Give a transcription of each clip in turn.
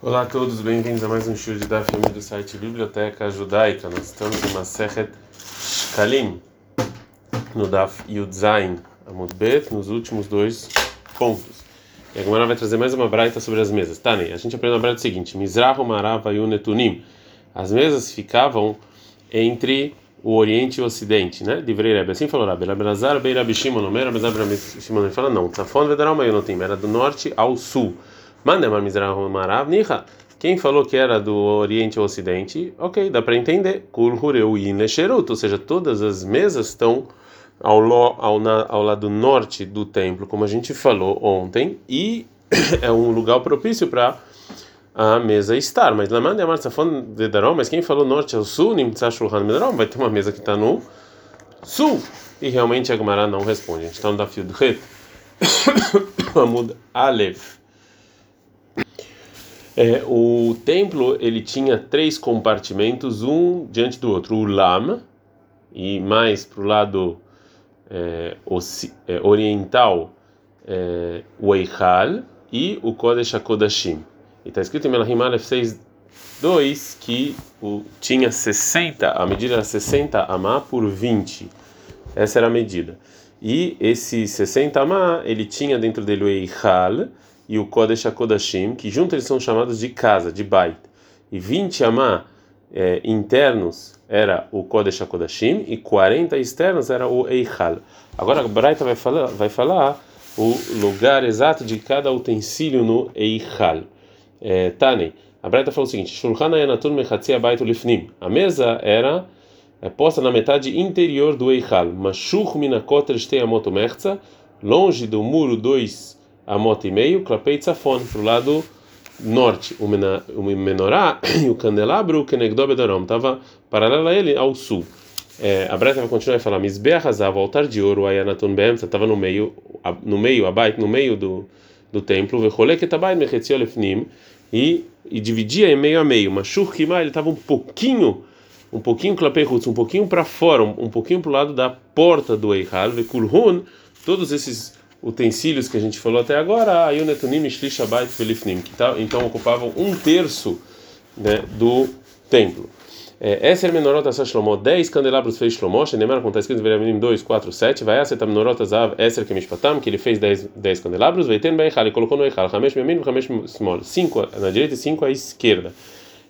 Olá a todos, bem-vindos a mais um show de Daf do site Biblioteca Judaica. Nós estamos em Masechet Shkalim, no Daf Yud Zain Amud Bet, nos últimos dois pontos. E agora vai trazer mais uma braita sobre as mesas. Tani, a gente aprende na braita seguinte: Mizrahu Marava Yunetunim. As mesas ficavam entre o Oriente e o Ocidente, né? Divrei Rebbe, assim falou Rabbi. Rabbi Lazar, Bei Rabbi Shimon, Omer, ele fala não. Tafon Vedaral Mayunotim, era do norte ao sul. Marav. Quem falou que era do Oriente ao Ocidente, ok, dá para entender. Kulhureu Yinesherut, ou seja, todas as mesas estão ao, lo, ao, na, ao lado norte do templo, como a gente falou ontem, e é um lugar propício para a mesa estar. Mas Lamande Amar Safon Vedarom, mas quem falou norte ao sul, Nimtza Shulchan Medarom, vai ter uma mesa que está no sul. E realmente a Gemara não responde. A gente está no Dafio do Ret. Amud Aleph. É, o templo ele tinha três compartimentos, um diante do outro. O lama e mais para o lado é, é, oriental é, o Eichal e o Kodesh HaKodashim. E está escrito em Melahim Aleph 6.2 que o, tinha 60, a medida era 60 amá por 20. Essa era a medida. E esse 60 amá, ele tinha dentro dele o Eichal e o Kodesh HaKodashim, que juntos eles são chamados de casa, de Bait. E 20 amá é, internos era o Kodesh HaKodashim e 40 externos era o Eichal. Agora a Braita vai falar, vai falar o lugar exato de cada utensílio no Eichal. É, Tane, a Braita falou o seguinte: Shulchan Ayanatun Mechatzi Abaytu Lifnim. A mesa era é, posta na metade interior do Eichal. Mashuch Minakoter Shtei Amot longe do muro dois amot e meio, klapei tzafon, para o lado norte. O menorá e o candelabro, que negdobedarom, estava paralelo a ele ao sul. É, a Breta vai continuar a falar, Hazav, o altar de ouro, Ayanatun Beemtza, estava no meio, no meio, abait, no meio do, do templo, Vecholek Etabai Mechetziol Efnim, e, e dividia em meio a meio. Mashur Kima, ele estava um pouquinho, um pouquinho klapei um pouquinho para fora, um, um pouquinho para o lado da porta do Eihal, Vekulhun, todos esses utensílios que a gente falou até agora, e Shlishabayt Felifnim, que tá, então ocupavam um terço né, do templo. É, Esser Menorot Asa Shlomo, 10 candelabros fez Shlomo, Shenemar, como está escrito em Veraminim 2, 4, 7, vai Asa Menorot Azav Esser Kemishpatam, que ele fez 10, 10 candelabros, Veiten Beichal, ele colocou no Eichal, Hamesh Memin, Hamesh Small, 5 na direita e 5 à esquerda.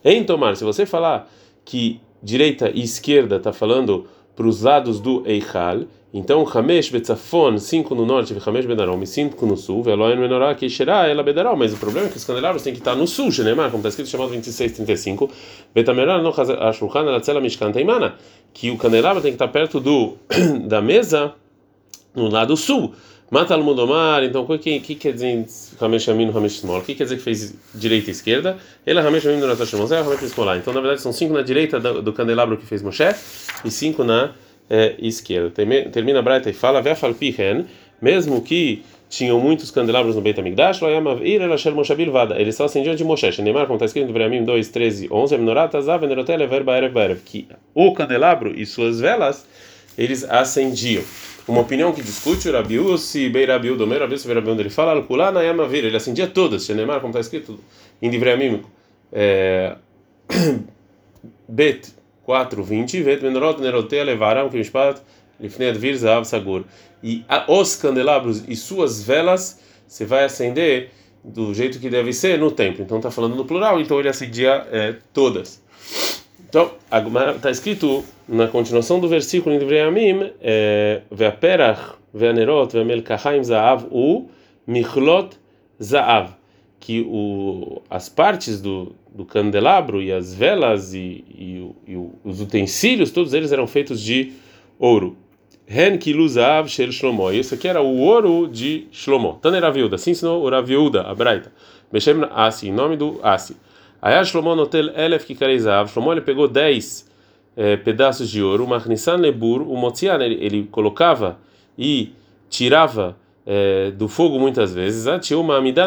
Em Tomar, se você falar que direita e esquerda está falando para os lados do Eichal, então, Hamesh Betzafon, 5 no norte, Hamesh Bedarom, e 5 no sul, Veloen Menorá, Xerá, ela Bedarom, mas o problema é que os candelabros têm que estar no sul, Shenemar, como está escrito, chamado 2635, Betamerá, no Ashulchan, Elatzela Mishkan Teimana, que o candelabro tem que estar perto do, da mesa no lado sul. Mata al Mudomar, então o que, que quer dizer Hamesh Amin, Hamesh Small? O que quer dizer que fez direita e esquerda? Ele Hamesh Amin, Hamesh Small, Hamesh Small. Então, na verdade, são 5 na direita do, do candelabro que fez Moshe e 5 na é, esquerda. Termina a Braita e fala, mesmo que tinham muitos candelabros no Beit HaMikdash, eles só acendiam de Moshe. Neymar, como está escrito em Vreamim 2, 13, 11, que o candelabro e suas velas, eles acendiam. Uma opinião que discute o Rabiusi, Beirabiu, Domer, Rabiusi, Beirabiu, ele fala, ele acendia todas. Neymar, como está escrito em Vreamim, é, Bet 4, 20, vet menorot nerotea levaram kmishpat lifnei advir zahav sagur. E os candelabros e suas velas você vai acender do jeito que deve ser no templo. Então está falando no plural, então ele acendia é, todas. Então, está escrito na continuação do versículo em Devrei é, Ve'aperach ve'anerot ve'amel kachaim za'av u michlot za'av que o, as partes do, do candelabro e as velas e, e, e, os utensílios, todos eles eram feitos de ouro. Ren kiluzav shel Shlomo. Isso aqui era o ouro de Shlomo. Taner Raviuda. Assim ensinou o Raviuda, a Braita. Beshem Asi, em nome do Asi. Aí Shlomo notel elef kikareizav. Shlomo ele pegou 10 eh, pedaços de ouro. Machnissan lebur, o Motzian, ele colocava e tirava é, do fogo muitas vezes,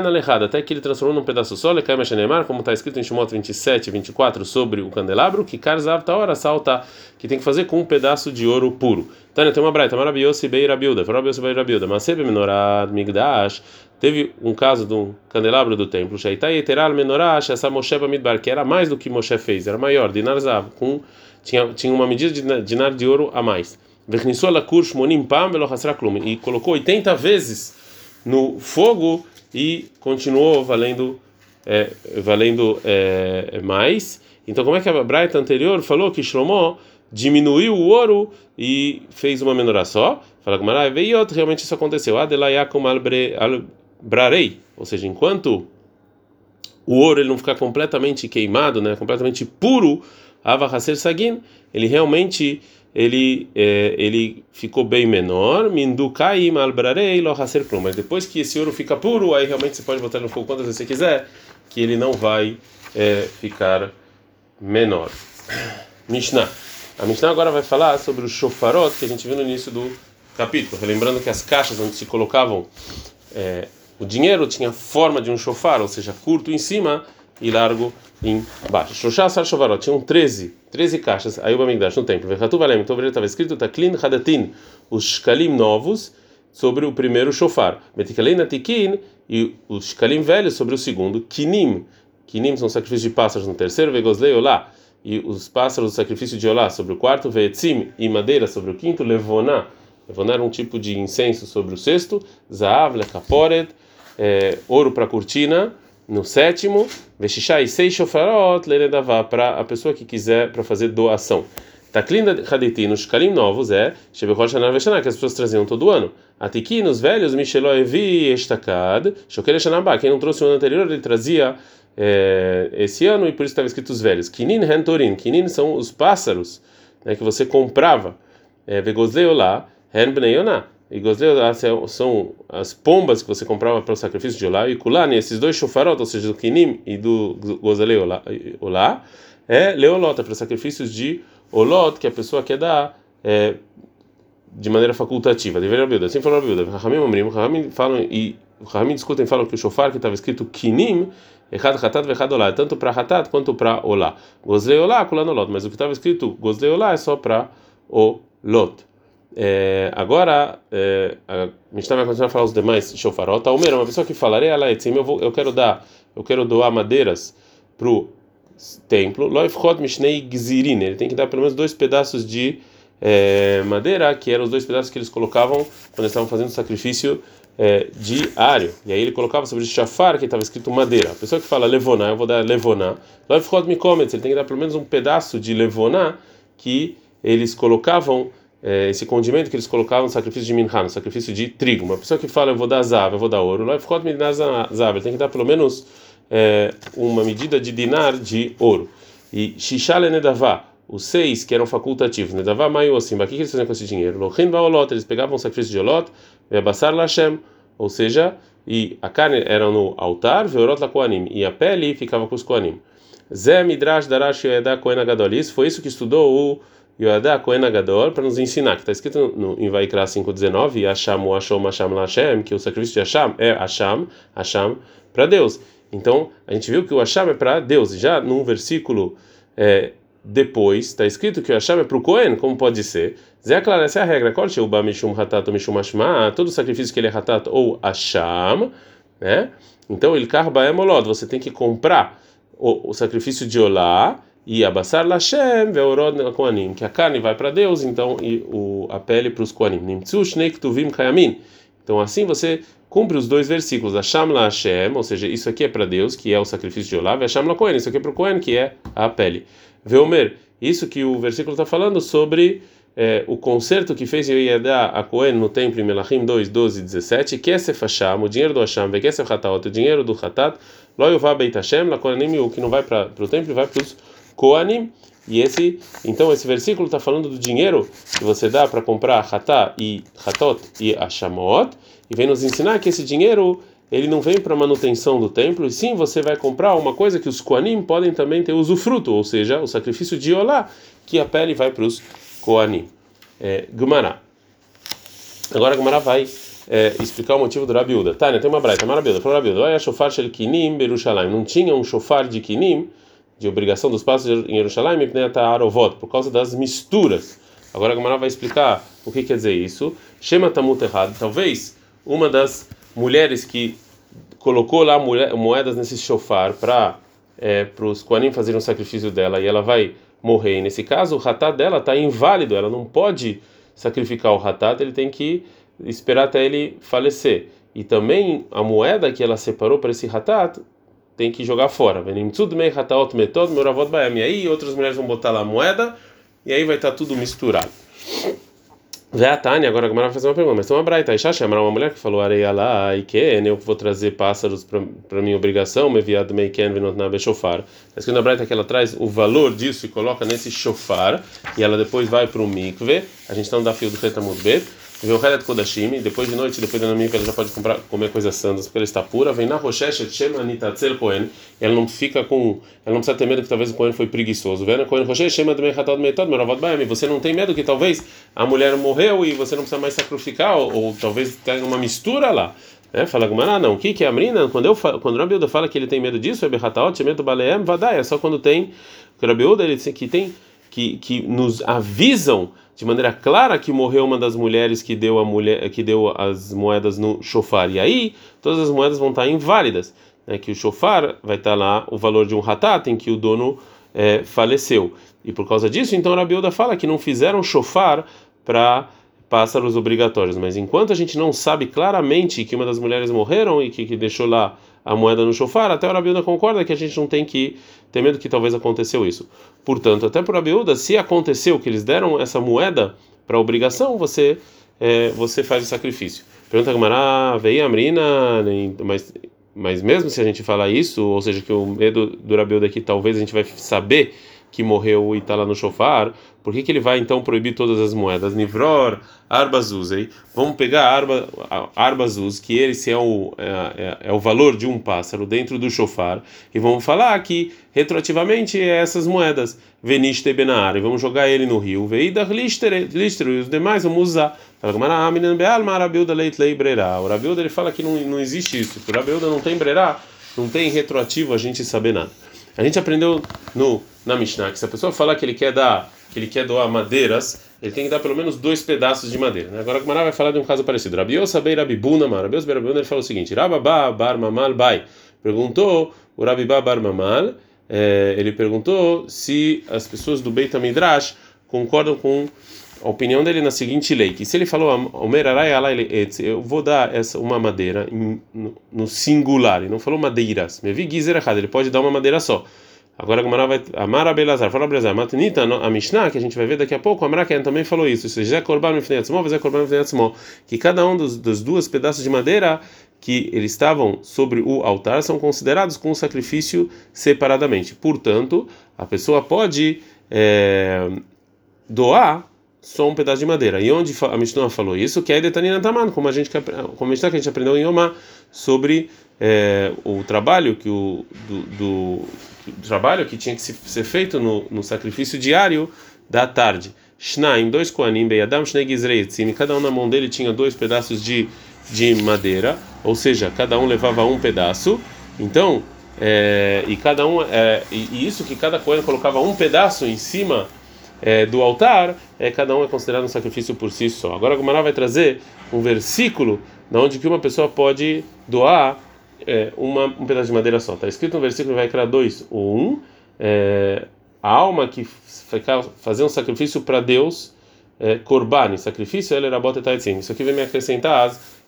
lehada, até que ele transformou num pedaço só, lecama shenemar, como está escrito em Shemot 27 e 24 sobre o candelabro, que karzav hora salta, que tem que fazer com um pedaço de ouro puro. Tânia, tem uma braita, maravilhosa, beira bilda, maravilhosa beira bilda, mas sebe menorad migdash, teve um caso de um candelabro do templo, shaitai eteral menorash, essa Moshe Bamidbar, que era mais do que Moshe fez, era maior, dinar zav, com tinha tinha uma medida de dinar de ouro a mais e colocou 80 vezes no fogo e continuou valendo é, valendo é, mais. Então, como é que a Braita anterior falou que Shlomo diminuiu o ouro e fez uma menorá só? Fala com Marai, veio realmente isso aconteceu. Adelayakum al-brarei, ou seja, enquanto o ouro ele não ficar completamente queimado, né, completamente puro, Ava Sagin, ele realmente ele é, ele ficou bem menor, mindukai malbrarei lo haser plum. Mas depois que esse ouro fica puro, aí realmente você pode botar no fogo quantas vezes você quiser, que ele não vai é, ficar menor. Mishnah. A Mishnah agora vai falar sobre o shofarot que a gente viu no início do capítulo. Lembrando que as caixas onde se colocavam é, o dinheiro tinha forma de um shofar, ou seja, curto em cima e largo embaixo. Shoshasar Shovarot, tinham 13, 13 caixas, aí o Bamigdash no templo. Vechatu Valem, então estava escrito Taklin Hadatin, os shkalim novos sobre o primeiro shofar. Metikalei Natikin e os shkalim velhos sobre o segundo. Kinim, Kinim são sacrifícios de pássaros no terceiro. Vegoslei Olá, e os pássaros do sacrifício de Olá sobre o quarto. Veetzim e madeira sobre o quinto. Levoná, Levoná era um tipo de incenso sobre o sexto. Zaav, Lekaporet, é, ouro para cortina no sétimo, Veshishai seis shofarot lenedavá para a pessoa que quiser para fazer doação. Taklin haditi nos shkalim novos é Shebechol Shana Veshaná, que as pessoas traziam todo ano. Atiki nos velhos, Micheló Evi Estakad, Shokel Shanabá, quem não trouxe o ano anterior, ele trazia é, esse ano e por isso estava escrito os velhos. Kinin Hentorin, Kinin são os pássaros né, que você comprava. Vegozleolá, Hen Bnei Yonah e Gozleu são as pombas que você comprava para o sacrifício de Olá, e Kulani, esses dois shofarot, ou seja, do Kinim e do Gozleu Olá, é Leolota, para sacrifícios de Olot, que a pessoa quer dar é, de maneira facultativa. Deveria Bilda, assim falou a Bilda. Rahamim Amrim, Rahamim falam, e Rahamim discutem falam que o shofar que estava escrito Kinim, Echad Hatat Vechad Olá, é tanto para Hatat quanto para Olá. Gozleu Olá, Kulano Lot, mas o que estava escrito Gozleu Olá é só para o Lot. É, agora, é, a Mishnah vai continuar a falar os demais shofarot. Almeira, uma pessoa que falarei, ela é eu, vou, eu quero dar, eu quero doar madeiras para o templo. Loifchot Mishnei Gzirin, ele tem que dar pelo menos dois pedaços de é, madeira, que eram os dois pedaços que eles colocavam quando eles estavam fazendo sacrifício é, diário. E aí ele colocava sobre o chafar, que estava escrito madeira. A pessoa que fala levoná, eu vou dar levoná. Loifchot Mikometz, ele tem que dar pelo menos um pedaço de levoná que eles colocavam é, esse condimento que eles colocavam no sacrifício de minha, no sacrifício de trigo. Uma pessoa que fala, eu vou dar zav, eu vou dar ouro, zav, ele tem que dar pelo menos é, uma medida de dinar de ouro. E shishale nedavá, os seis que eram facultativos, nedavá maio assim, o que eles faziam com esse dinheiro? Lochin baolot, eles pegavam o sacrifício de olot, ve'abassar lashem, ou seja, e a carne era no altar, ve'orot koanim, e a pele ficava com os koanim. Zé midrash darash yoedá kohen foi isso que estudou o Yoadá Kohen Agadol para nos ensinar, que está escrito no, em Vaikra 5.19, Hasham Hashom Hasham Lashem, que o sacrifício de Hasham é Hasham, Hasham para Deus. Então, a gente viu que o Hasham é para Deus. Já num versículo é, depois, está escrito que o Hasham é para o Kohen, como pode ser? Zé claro, essa é a regra. Corte o Mishum Hatat Mishum Hashma, todo sacrifício que ele é Hatat ou Hasham, né? Então, ele carba é molod, você tem que comprar o, o sacrifício de Olá e abassar Lashem veorod koanim, que a carne vai para Deus, então e o a pele para os koanim. Nimtzu shnei kayamin. Então assim você cumpre os dois versículos, Hashem la Hashem, ou seja, isso aqui é para Deus, que é o sacrifício de Olá, Hashem la Kohen, isso aqui é para o Kohen, que é a pele. Veomer, isso que o versículo está falando sobre é, o concerto que fez Yoiadá a Cohen no templo em Melachim 2, 12 e 17, Kesef Hashem, o dinheiro do Hashem, Vekesef Hatat, o dinheiro do Hatat, Loyuvá Beit Hashem, la Kohanim, o que não vai para o templo, vai para os Koanim. E esse, então esse versículo está falando do dinheiro que você dá para comprar Hatá e Hatot e Ashamot, e vem nos ensinar que esse dinheiro ele não vem para manutenção do templo, e sim você vai comprar uma coisa que os Koanim podem também ter usufruto, ou seja, o sacrifício de Olá, que a pele vai para os Koanim. É, Gumará. Agora Gumará vai é, explicar o motivo do Rabiuda. Tânia, tem uma braita, Marabiuda. Falou Rabiuda, olha, shofar shel kinim. Não tinha um shofar de kinim, de obrigação dos passos em Jerusalém, por causa das misturas. Agora a Gamara vai explicar o que quer dizer isso. Shema tamut errado. Talvez uma das mulheres que colocou lá moedas nesse shofar para é, os Koanim fazerem um sacrifício dela e ela vai morrer. E nesse caso, o ratat dela está inválido, ela não pode sacrificar o ratat, ele tem que esperar até ele falecer. E também a moeda que ela separou para esse ratat tem que jogar fora. E aí outras mulheres vão botar lá a moeda e aí vai estar tá tudo misturado. Vê a Tânia, agora a vai fazer uma pergunta, mas tem uma braita, Isha chama uma mulher que falou areia lá, e que eu vou trazer pássaros para minha obrigação, me viado mei ken venot na bechofar. Está escrito na braita que ela traz o valor disso e coloca nesse chofar, e ela depois vai para o mikve, a gente não dá fio do Retamud Bet, Vem o Helet Kodashim, depois de noite, depois da Namim, ela já pode comprar, comer coisas santas, porque ela está pura. Vem na Rochecha, Shema Nitatzel Kohen, ela não fica com. Ela não precisa ter medo que talvez o Kohen foi preguiçoso. Vem na Kohen Rochecha, Shema Dmei Hatad Metod, Meravot Baem. Você não tem medo que talvez a mulher morreu e você não precisa mais sacrificar, ou, ou talvez tenha uma mistura lá. É, fala Gumara, não. O que, que é a Amrina? Quando, eu, quando Rabiuda fala que ele tem medo disso, é Behataot, Shemeto Baleem, Vadai. É só quando tem. O Rabiuda, ele que tem. Que, que nos avisam de maneira clara que morreu uma das mulheres que deu a mulher que deu as moedas no chofar. E aí todas as moedas vão estar inválidas, né? Que o chofar vai estar lá o valor de um ratat em que o dono é, faleceu. E por causa disso, então Rabiuda fala que não fizeram chofar para pássaros obrigatórios. Mas enquanto a gente não sabe claramente que uma das mulheres morreram e que, que deixou lá a moeda no chofar, até a Rabiuda concorda que a gente não tem que ter medo que talvez aconteceu isso. Portanto, até por Rabiuda, se aconteceu que eles deram essa moeda para obrigação, você é, você faz o sacrifício. Pergunta a Gamara, veio a Amrina, mas mas mesmo se a gente falar isso, ou seja, que o medo do Rabiuda aqui talvez a gente vai saber que morreu e está lá no chofar, por que, que ele vai então proibir todas as moedas? Nivror, arbazuzei. Vamos pegar arba, arbazuz, que esse é o, é, é, é, o valor de um pássaro dentro do chofar, e vamos falar que retroativamente é essas moedas. Veniste benar, e vamos jogar ele no rio. Veidar lister, e os demais vamos usar. O Rabilda ele fala que não, não existe isso, o Rabilda não tem brerá, não tem retroativo a gente saber nada. A gente aprendeu no na Mishnah que se a pessoa falar que ele quer dar, que ele quer doar madeiras, ele tem que dar pelo menos dois pedaços de madeira. Né? Agora Gemara vai falar de um caso parecido. Rabi Yosabei Rabibuna Mar. Rabi Yosabei Rabibuna ele falou o seguinte: Rababá Bar Mamal Bai. Perguntou o Rabibá Bar Mamal, é, ele perguntou se as pessoas do Beit Midrash concordam com a opinião dele na seguinte lei: que se ele falou eu vou dar essa uma madeira no, singular, e não falou madeiras, me vi errado, ele pode dar uma madeira só. Agora a Gemara vai amar a Belazar, fala Belazar, Matnita, a Mishnah, que a gente vai ver daqui a pouco, a Amraken também falou isso, se Zé Korban Mifneatzmo, Zé Korban Mifneatzmo, que cada um dos, dos pedaços de madeira que eles estavam sobre o altar são considerados com sacrifício separadamente. Portanto, a pessoa pode é, doar só um pedaço de madeira. E onde a Mishnah falou isso? Que é Detanina Taman, como a gente como a Mishnah que a gente aprendeu em Yomá sobre é, o trabalho que o do, do trabalho que tinha que ser feito no, no sacrifício diário da tarde. Shnaim, dois koanim, beyadam, shnei gizreitzim, cada um na mão dele tinha dois pedaços de, de madeira, ou seja, cada um levava um pedaço. Então, é, e cada um, é, e, e, isso que cada coelho colocava um pedaço em cima é, do altar, é, cada um é considerado um sacrifício por si só. Agora, Gumará vai trazer um versículo onde que uma pessoa pode doar é, uma, um pedaço de madeira só. Está escrito no versículo vai criar dois ou um. É, a alma que fazer um sacrifício para Deus, é, korban, sacrifício, ela era bota Isso aqui vem me acrescentar as,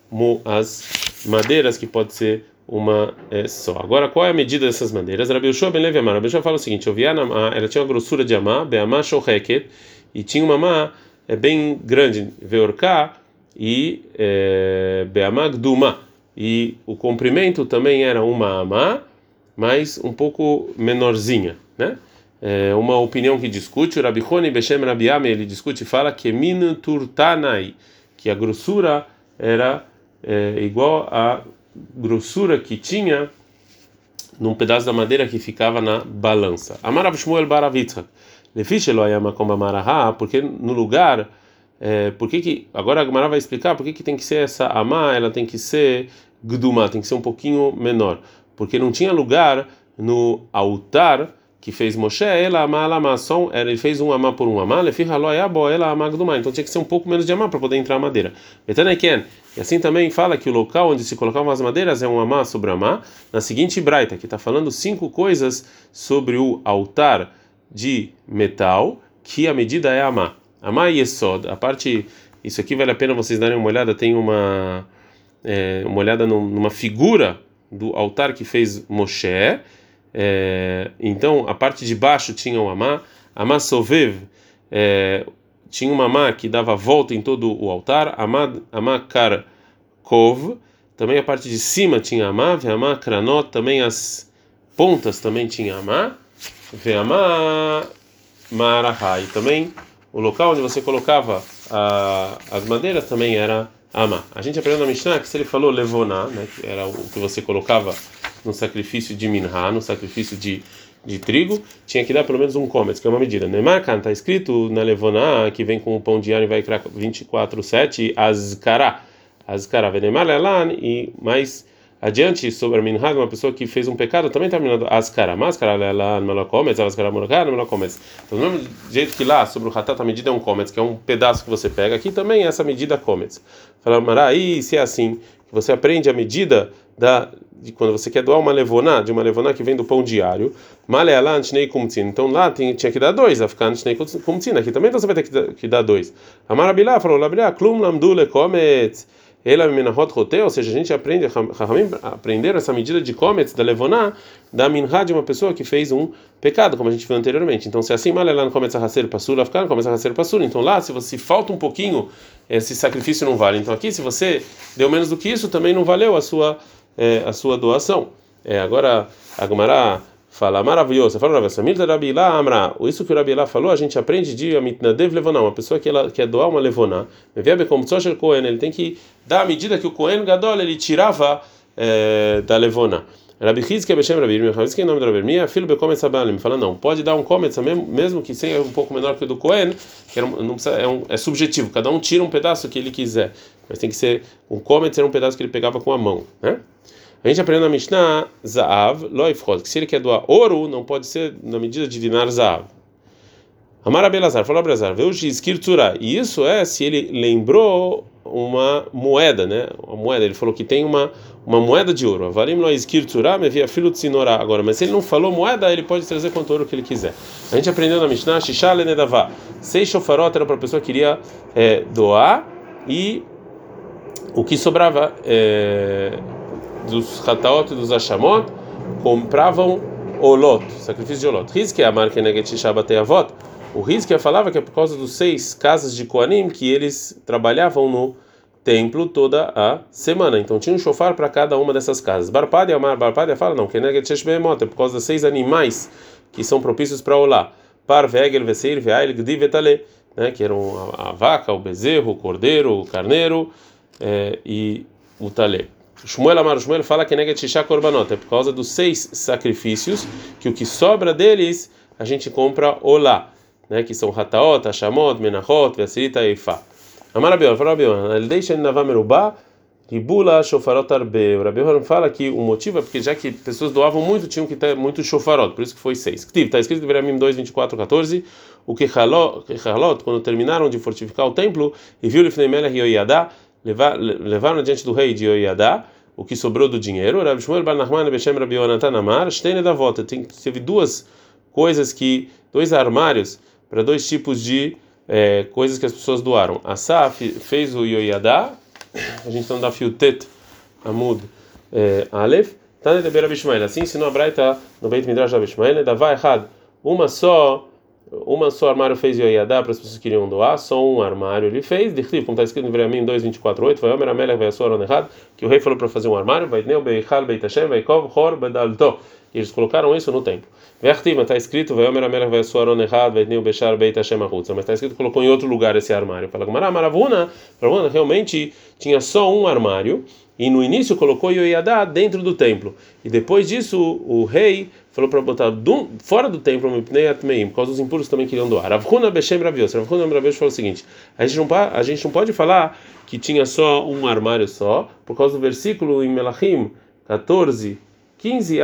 as madeiras que pode ser uma é, só. Agora, qual é a medida dessas madeiras? Rabi Yoshua ben Levi Amar. Fala o seguinte: ela tinha uma grossura de amá, beamá shoheket, e tinha uma amá é, bem grande, veorká, e é, beamá gduma e o comprimento também era uma amá, mas um pouco menorzinha, né? É uma opinião que discute, o Rabi Honi Beshem Rabiame, ele discute e fala que min que a grossura era é, igual à grossura que tinha num pedaço da madeira que ficava na balança. Amarav Shmuel Baravitzak. Lefishelo ayama como amaraha, porque no lugar é, por que que agora a Gemara vai explicar por que que tem que ser essa amá, ela tem que ser gduma, tem que ser um pouquinho menor, porque não tinha lugar no altar que fez Moshe, ela amá, ela amá, só ele fez um amá por um amá, lefi haló é abo, ela amá gduma, então tinha que ser um pouco menos de amá para poder entrar a madeira. Betanaiken, e assim também fala que o local onde se colocavam as madeiras é um amá sobre amá, na seguinte braita, que está falando cinco coisas sobre o altar de metal, que a medida é amá. Amá e Yesod, a parte, isso aqui vale a pena vocês darem uma olhada, tem uma, é, uma olhada numa figura do altar que fez Moshe, é, então a parte de baixo tinha o amá, amá sovev, é, tinha uma amá que dava volta em todo o altar, amá, amá também a parte de cima tinha amá, amá kranot, também as pontas também tinha amá, amá marahai, também o local onde você colocava a, as madeiras também era amá. A gente aprendeu na Mishnah que se ele falou levoná, né, que era o que você colocava no sacrifício de minha, no sacrifício de, de trigo, tinha que dar pelo menos um cometz, que é uma medida. Neymar, está escrito na levoná, que vem com o pão ar e vai 24, 7, azkará. Azkará, venemar lelan, e mais adiante sobre a minhag, uma pessoa que fez um pecado também terminado ascara, máscara ela não comes, ascara moracar não comes. Então, do mesmo jeito que lá sobre o hatat a medida é um comes, que é um pedaço que você pega, aqui também é essa medida comes. Fala, Mará, se é assim, você aprende a medida da de quando você quer doar uma levoná, de uma levoná que vem do pão diário, maleala antnei kumtzin. Então lá tem, tinha que dar dois, a ficar antnei kumtzin. Aqui também então você vai ter que dar, dois. Amarabilá falou, labilá, klum lamdu lekometz. Ela menahot rote, ou seja, a gente aprende, Rahamim essa medida de comets da levoná da minha de uma pessoa que fez um pecado, como a gente viu anteriormente. Então, se é assim, mal lá no começa a racer passura, ficar começa a racer passura. Então, lá, se você falta um pouquinho, esse sacrifício não vale. Então, aqui, se você deu menos do que isso, também não valeu a sua é, a sua doação. É, agora, a Gumara fala maravilhoso. Fala Amra. Isso que o Rabilá falou, a gente aprende de Amitnadev Levoná, uma pessoa que ela quer doar uma Levoná. como Kohen, ele tem que dar a medida que o Kohen Gadol ele tirava é, da Levoná. Rabi Hizkia Beshem Rabi Irmia, Rabi em nome do Rabi Irmia, filho Bekometz Abalim, fala não, pode dar um Kometz mesmo, mesmo que seja um pouco menor que o do Kohen, que é, não precisa, é, um, é subjetivo, cada um tira um pedaço que ele quiser, mas tem que ser, um Kometz era um pedaço que ele pegava com a mão, né? A gente aprendeu na Mishnah, Zaav, Loifchot, que se ele quer doar ouro, não pode ser na medida de dinar Zaav. Amar Abelazar, falou Abelazar, veio Gizkir Tzura. E isso é se ele lembrou uma moeda, né? Uma moeda. Ele falou que tem uma, uma moeda de ouro. Avarim lo Gizkir Tzura, me via filho de Agora, mas se ele não falou moeda, ele pode trazer quanto ouro que ele quiser. A gente aprendeu na Mishnah, Shishá Lenedavá. Seis shofarot era para a pessoa que queria é, doar e o que sobrava. É, dos Hataot e dos Ashamot compravam Olot, sacrifício de Olot. Rizkia, a marca Neget Shabbat Avot. O Rizkia falava que é por causa dos seis casas de Koanim que eles trabalhavam no templo toda a semana. Então tinha um chofar para cada uma dessas casas. Barpadia, Amar Barpadia fala não, que Neget Sheshbehemot é por causa dos seis animais que são propícios para Olá. Par, Vegel, Veseir, Veail, Gdi, Vetale, né, que eram a, a, vaca, o bezerro, o cordeiro, o carneiro é, e o talé. Shmuel Amar Shmuel fala que nega Shisha Korbanot, é por causa dos seis sacrifícios, que o que sobra deles a gente compra Olá, né, que são Hataot, Hashamot, Menachot, Vesirita e Eifa. Amar Rabion, fala Rabion, ele deixa em Navamerubá, Ribula Shofarot Arbe. O Rabion fala que o motivo é porque já que pessoas doavam muito, tinham que ter muito shofarot, por isso que foi seis. Está escrito em Beramim 2, 24, 14, o que Halot, quando terminaram de fortificar o templo, e viu Lifnei Melech Yoyadá, levaram diante do rei de Yoiadá o que sobrou do dinheiro. Rabi Shmuel Bar Nachman Beshem Rabi Yonatan Amar, Shtene da volta. Teve duas coisas que, dois armários para dois tipos de é, coisas que as pessoas doaram. Asaf fez o Yoiadá, a gente está no Dafio Tet Amud é, Aleph, Tane de Rabi Shmuel. Assim ensinou a Braita no Beit Midrash Rabi Shmuel, Davai errado, uma só uma só armário fez Yoiadá para as pessoas que queriam doar, só um armário ele fez. De como está escrito no Veremim 2:24:8, vai Omer Amelech vai errado, que o rei falou para fazer um armário, vai Neu Beichal Beit Hashem vai Kov Hor Bedalto, E eles colocaram isso no templo. Vertima, está escrito, Veomer Amelech Vesuaron errado, Vetneu Bechar Beit Hashem Mas está escrito, colocou em outro lugar esse armário. Fala, Gamara, Maravuna, Maravuna realmente tinha só um armário, e no início colocou Yoiadá dentro do templo. E depois disso, o rei falou para botar do, fora do templo, por causa dos impulsos também queriam doar. Ravuna Beshem Ravios. Ravuna Ravios falou o seguinte: a gente, não, a gente não pode falar que tinha só um armário só, por causa do versículo em Melachim 14. 15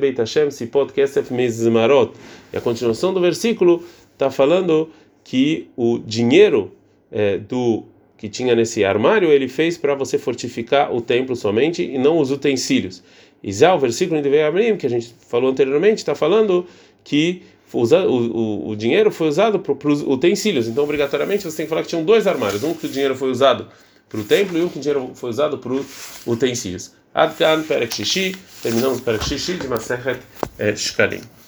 Beit Hashem Sipot Kesef Mizmarot. E a continuação do versículo está falando que o dinheiro é, do que tinha nesse armário ele fez para você fortificar o templo somente e não os utensílios. Já o versículo em Devei Amrim, que a gente falou anteriormente, está falando que o, o, o, dinheiro foi usado para os utensílios. Então, obrigatoriamente, você tem que falar que tinham dois armários: um que o dinheiro foi usado para o templo e um que o dinheiro foi usado para os utensílios. Adkan Perek Shishi, terminamos Perek Shishi de Masechet Shkalim.